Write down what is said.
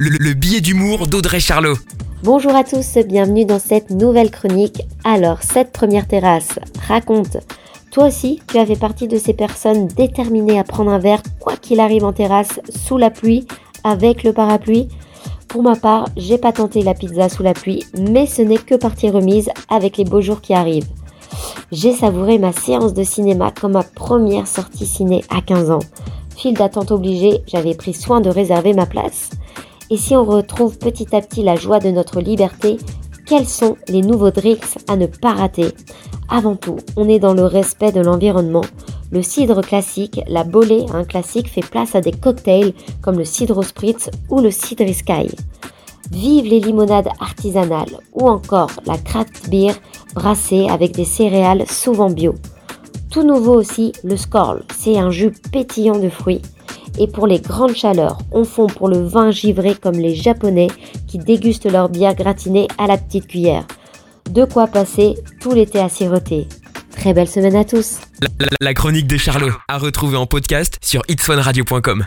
le, le billet d'humour d'Audrey Charlot. Bonjour à tous, bienvenue dans cette nouvelle chronique. Alors, cette première terrasse, raconte. Toi aussi, tu avais partie de ces personnes déterminées à prendre un verre, quoi qu'il arrive en terrasse, sous la pluie, avec le parapluie Pour ma part, j'ai pas tenté la pizza sous la pluie, mais ce n'est que partie remise avec les beaux jours qui arrivent. J'ai savouré ma séance de cinéma comme ma première sortie ciné à 15 ans. File d'attente obligée, j'avais pris soin de réserver ma place. Et si on retrouve petit à petit la joie de notre liberté, quels sont les nouveaux drinks à ne pas rater? Avant tout, on est dans le respect de l'environnement. Le cidre classique, la bolée, un classique, fait place à des cocktails comme le cidre spritz ou le cidre sky. Vive les limonades artisanales ou encore la craft beer brassée avec des céréales souvent bio. Tout nouveau aussi, le Skorl, c'est un jus pétillant de fruits. Et pour les grandes chaleurs, on fond pour le vin givré comme les Japonais qui dégustent leur bière gratinée à la petite cuillère. De quoi passer tout l'été à siroter. Très belle semaine à tous. La, chronique de Charlot, à retrouver en podcast sur itswanradio.com.